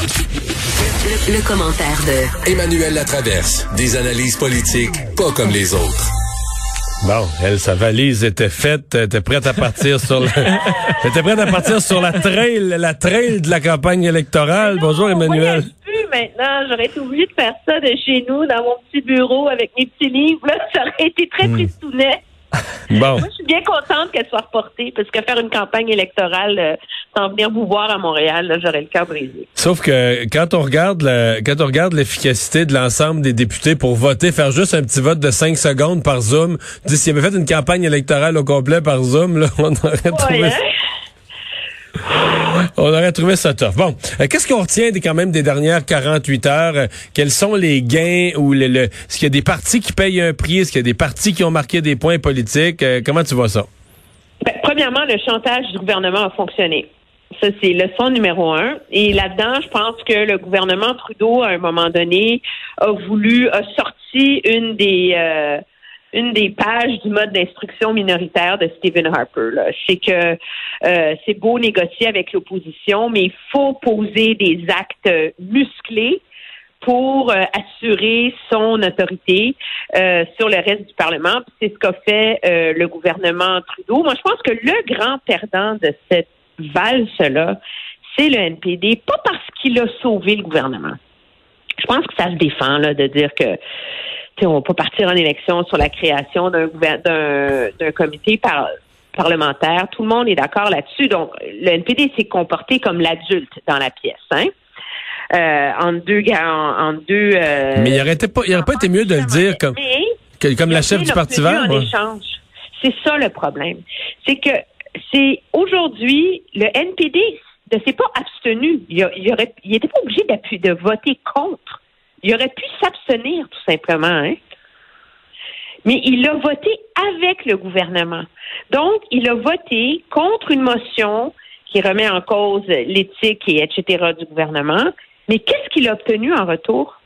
Le, le commentaire de Emmanuel Latraverse. Des analyses politiques pas comme les autres. Bon, elle, sa valise était faite, elle était prête à partir sur la, était prête à partir sur la trail, la trail de la campagne électorale. Bonjour Emmanuel. plus maintenant, j'aurais été obligée de faire ça de chez nous, dans mon petit bureau avec mes petits livres. Là, ça aurait été très pristounet. Bon. Moi, je suis bien contente qu'elle soit reportée, parce que faire une campagne électorale euh, sans venir vous voir à Montréal, j'aurais le cœur brisé. Sauf que quand on regarde le- quand on regarde l'efficacité de l'ensemble des députés pour voter, faire juste un petit vote de 5 secondes par Zoom, dis s'il avait fait une campagne électorale au complet par Zoom, là, on aurait trouvé Ouais, hein? On aurait trouvé ça tough. Bon, euh, qu'est-ce qu'on retient des, quand même des dernières 48 heures? Euh, quels sont les gains ou le, le- est-ce qu'il y a des partis qui payent un prix? Est-ce qu'il y a des partis qui ont marqué des points politiques? Euh, comment tu vois ça? Ben, premièrement, le chantage du gouvernement a fonctionné. Ça, c'est leçon numéro un. Et là-dedans, je pense que le gouvernement Trudeau, à un moment donné, a voulu, a sorti une des, une des pages du mode d'instruction minoritaire de Stephen Harper. sais que euh, c'est beau négocier avec l'opposition, mais il faut poser des actes musclés pour euh, assurer son autorité euh, sur le reste du Parlement. C'est ce qu'a fait euh, le gouvernement Trudeau. Moi, je pense que le grand perdant de cette valse-là, c'est le NPD, pas parce qu'il a sauvé le gouvernement. Je pense que ça se défend là, de dire que on va pas partir en élection sur la création d'un comité par- parlementaire. Tout le monde est d'accord là-dessus. Donc, le NPD s'est comporté comme l'adulte dans la pièce. Hein? Euh, en deux, en, en deux. euh, Mais il aurait, été pas, il aurait pas été mieux de le dire comme, Mais- que- comme la chef du Parti vert? en ouais. échange. C'est ça le problème. C'est que c'est aujourd'hui le NPD ne s'est pas abstenu. Il, il aurait, il était pas obligé de voter contre. Il aurait pu s'abstenir tout simplement. Hein? Mais il a voté avec le gouvernement. Donc, il a voté contre une motion qui remet en cause l'éthique et etc. du gouvernement. Mais qu'est-ce qu'il a obtenu en retour?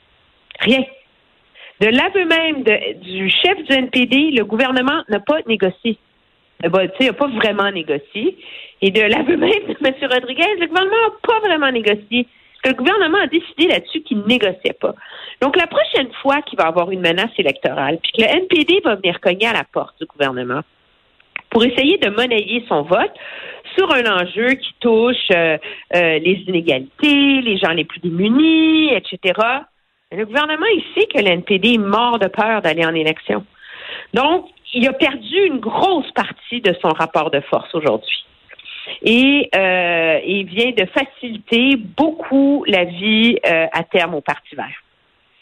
Rien. De l'aveu même du chef du NPD, le gouvernement n'a pas négocié. Bah, tu sais, n'a pas vraiment négocié. Et de l'aveu même de M. Rodriguez, le gouvernement n'a pas vraiment négocié. Le gouvernement a décidé là-dessus qu'il ne négociait pas. Donc, la prochaine fois qu'il va y avoir une menace électorale, puis que le NPD va venir cogner à la porte du gouvernement pour essayer de monnayer son vote sur un enjeu qui touche euh, euh, les inégalités, les gens les plus démunis, etc. Le gouvernement, il sait que le NPD est mort de peur d'aller en élection. Donc, il a perdu une grosse partie de son rapport de force aujourd'hui. Et euh, il vient de faciliter beaucoup la vie euh, à terme au Parti vert.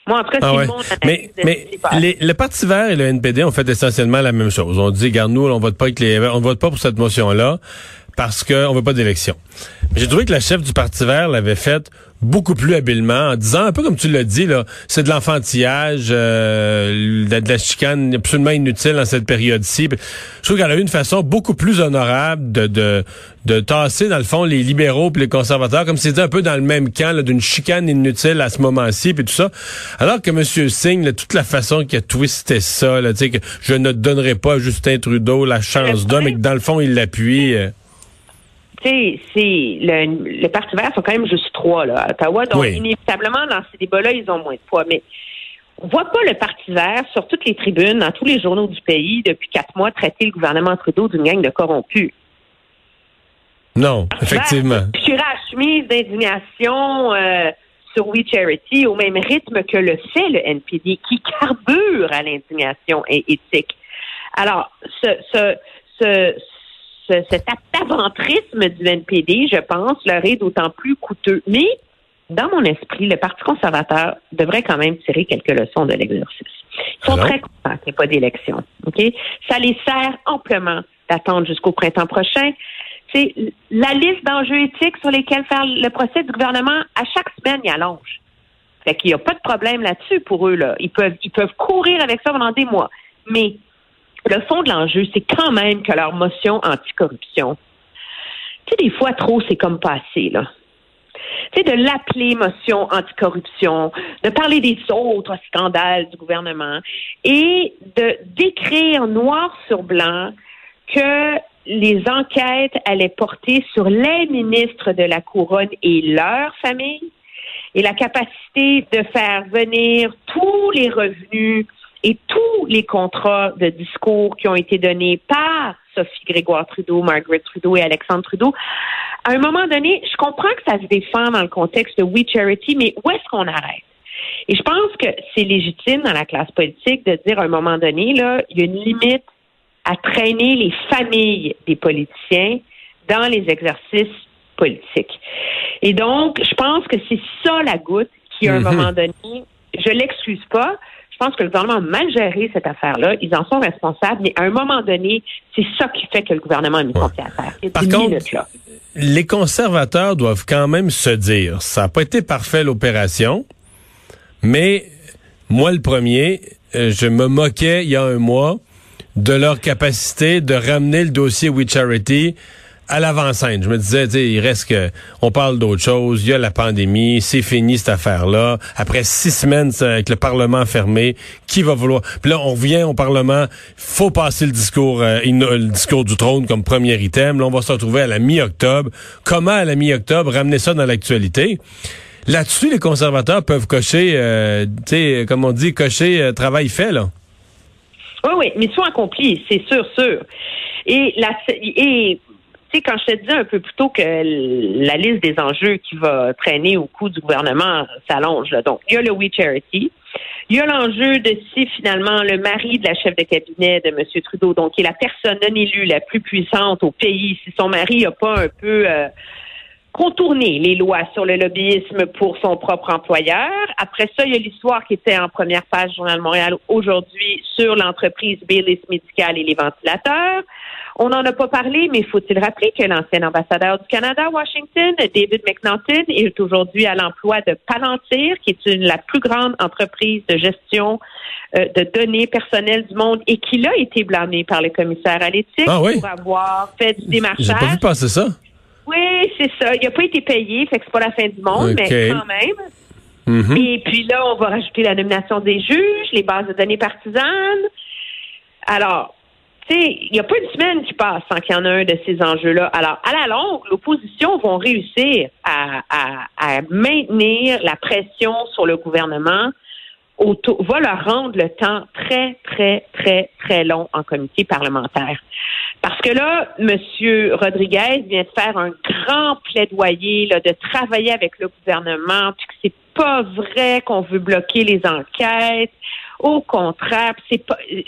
Moi, en tout cas, Ah ouais. Mais, mais les- le Parti vert et le NPD ont fait essentiellement la même chose. On dit, regarde, nous, on vote pas avec les, on vote pas pour cette motion-là parce qu'on veut pas d'élection. Mais J'ai trouvé que la chef du Parti vert l'avait faite beaucoup plus habilement en disant, un peu comme tu l'as dit, là, c'est de l'enfantillage, euh, de, de la chicane absolument inutile dans cette période-ci. Je trouve qu'elle a eu une façon beaucoup plus honorable de, de, de tasser, dans le fond, les libéraux puis les conservateurs, comme si c'était un peu dans le même camp là, d'une chicane inutile à ce moment-ci, puis tout ça. Alors que M. Singh, là, toute la façon qu'il a twisté ça, là, tu sais, que je ne donnerai pas à Justin Trudeau la chance d'un, mais que dans le fond, il l'appuie. euh. Tu sais, c'est le, le Parti vert sont quand même juste trois là, à Ottawa. Donc, Oui. inévitablement, dans ces débats-là, ils ont moins de poids. Mais on voit pas le Parti vert sur toutes les tribunes, dans tous les journaux du pays, depuis quatre mois, traiter le gouvernement Trudeau d'une gang de corrompus. Non, effectivement. La chemise d'indignation euh, sur We Charity au même rythme que le fait le NPD, qui carbure à l'indignation éthique. Alors, ce, ce, ce, ce- cet aventrisme du NPD, je pense, leur est d'autant plus coûteux. Mais, dans mon esprit, le Parti conservateur devrait quand même tirer quelques leçons de l'exercice. Ils sont Alors? très contents qu'il n'y ait pas d'élection. Ça les sert amplement d'attendre jusqu'au printemps prochain. C'est la liste d'enjeux éthiques sur lesquels faire le procès du gouvernement, à chaque semaine, il allonge. Fait qu'il n'y a pas de problème là-dessus pour eux. Là. Ils peuvent ils peuvent courir avec ça pendant des mois. Mais le fond de l'enjeu, c'est quand même que leur motion anticorruption, tu sais, des fois trop, c'est comme passé, là. Tu sais, de l'appeler motion anticorruption, de parler des autres scandales du gouvernement et de décrire noir sur blanc que les enquêtes allaient porter sur les ministres de la couronne et leur famille et la capacité de faire venir tous les revenus et tous les contrats de discours qui ont été donnés par Sophie Grégoire Trudeau, Margaret Trudeau et Alexandre Trudeau, à un moment donné, je comprends que ça se défend dans le contexte de We Charity, mais où est-ce qu'on arrête? Et je pense que c'est légitime dans la classe politique de dire à un moment donné, là, il y a une limite à traîner les familles des politiciens dans les exercices politiques. Et donc, je pense que c'est ça la goutte qui, à un Mhm. moment donné, je l'excuse pas. Je pense que le gouvernement a mal géré cette affaire-là. Ils en sont responsables, mais à un moment donné, c'est ça qui fait que le gouvernement a mis son pied à terre. Par contre, minutes, là. les conservateurs doivent quand même se dire, ça n'a pas été parfait l'opération, mais moi le premier, euh, je me moquais il y a un mois de leur capacité de ramener le dossier We Charity à l'avant-scène. Je me disais, il reste que, on parle d'autre chose, il y a la pandémie, c'est fini cette affaire-là. Après six semaines avec le Parlement fermé, qui va vouloir... Puis là, on revient au Parlement, faut passer le discours, euh, le discours du trône comme premier item. Là, on va se retrouver à la mi-octobre. Comment, à la mi-octobre, ramener ça dans l'actualité? Là-dessus, les conservateurs peuvent cocher, euh, tu sais, comme on dit, cocher euh, travail fait, là. Oui, oui, mission accomplie, c'est sûr, sûr. Et la et tu sais, quand je te disais un peu plus tôt que la liste des enjeux qui va traîner au coût du gouvernement s'allonge. Donc, il y a le We Charity. Il y a l'enjeu de si finalement le mari de la chef de cabinet de M. Trudeau, donc qui est la personne non élue la plus puissante au pays, si son mari n'a pas un peu euh, contourné les lois sur le lobbyisme pour son propre employeur. Après ça, il y a l'histoire qui était en première page du Journal de Montréal aujourd'hui sur l'entreprise Baylis Médical et les ventilateurs. On n'en a pas parlé, mais faut-il rappeler que l'ancien ambassadeur du Canada à Washington, David McNaughton, est aujourd'hui à l'emploi de Palantir, qui est une, la plus grande entreprise de gestion euh, de données personnelles du monde et qui a été blâmé par le commissaire à l'éthique Ah oui? pour avoir fait du J'ai démarchage. pas vu passer ça. Oui, c'est ça. Il n'a pas été payé, fait que c'est pas la fin du monde, mais quand même. Mhm. Et puis là, on va rajouter la nomination des juges, les bases de données partisanes. Alors, tu sais, il n'y a pas une semaine qui passe sans qu'il y en ait un de ces enjeux-là. Alors, à la longue, l'opposition va réussir à, maintenir la pression sur le gouvernement, va leur rendre le temps très, très, très, très long en comité parlementaire. Parce que là, M. Rodriguez vient de faire un grand plaidoyer là, de travailler avec le gouvernement, puis que c'est pas vrai qu'on veut bloquer les enquêtes. Au contraire, c'est pas. Tu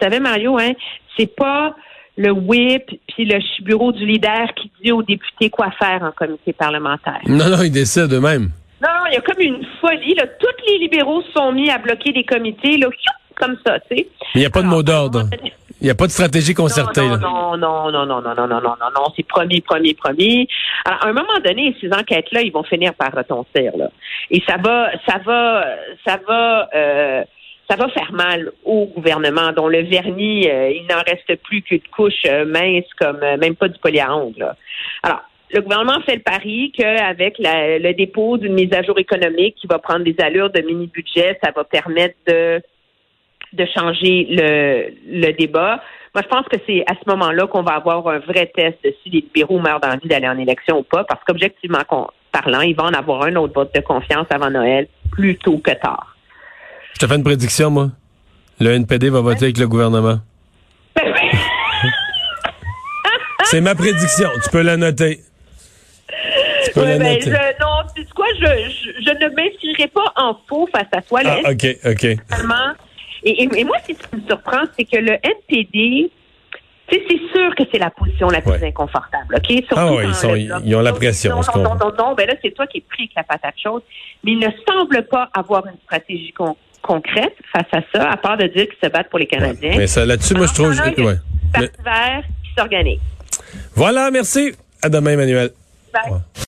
savais, Mario, hein, c'est pas le whip puis le bureau du leader qui dit aux députés quoi faire en comité parlementaire. Non, non, ils décident eux-mêmes. Non, il y a comme une folie. Là. Tous les libéraux se sont mis à bloquer des comités, là, comme ça, tu sais. Il n'y a pas de mot d'ordre. Il n'y a pas de stratégie concertée. Non, non, non, non, non, non, non, non, non, non, non, c'est promis, promis, promis. Alors, à un moment donné, ces enquêtes-là, ils vont finir par retentir, là. Et ça va, ça va, ça va, euh, ça va faire mal au gouvernement, dont le vernis, euh, il n'en reste plus qu'une couche euh, mince, comme euh, même pas du poly à ongles, là. Alors, le gouvernement fait le pari qu'avec le dépôt d'une mise à jour économique qui va prendre des allures de mini-budget, ça va permettre de de changer le, le débat. Moi, je pense que c'est à ce moment-là qu'on va avoir un vrai test de si les libéraux meurent d'envie d'aller en élection ou pas, parce qu'objectivement parlant, il va en avoir un autre vote de confiance avant Noël, plus tôt que tard. Je te fais une prédiction, moi. Le NPD va voter avec le gouvernement. C'est ma prédiction. Tu peux la noter. Tu peux Ouais, la ben, noter. je, non, tu sais quoi, je, je, je ne m'inscrirai pas en faux face à toi, Ah, OK, OK. Et, et, et moi, ce qui me surprend, c'est que le NPD, c'est sûr que c'est la position la plus Ouais. inconfortable, OK? Surtout Ah dans ils sont- le ils ont la pression, Non, non, non, non, non, ben là, c'est toi qui es pris avec la patate chaude. Mais il ne semble pas avoir une stratégie con- concrète face à ça, à part de dire qu'ils se battent pour les Canadiens. Mais ça, là-dessus, moi, je trouve. A ouais. Parti vert qui s'organise. Voilà, merci. À demain, Emmanuel. Bye.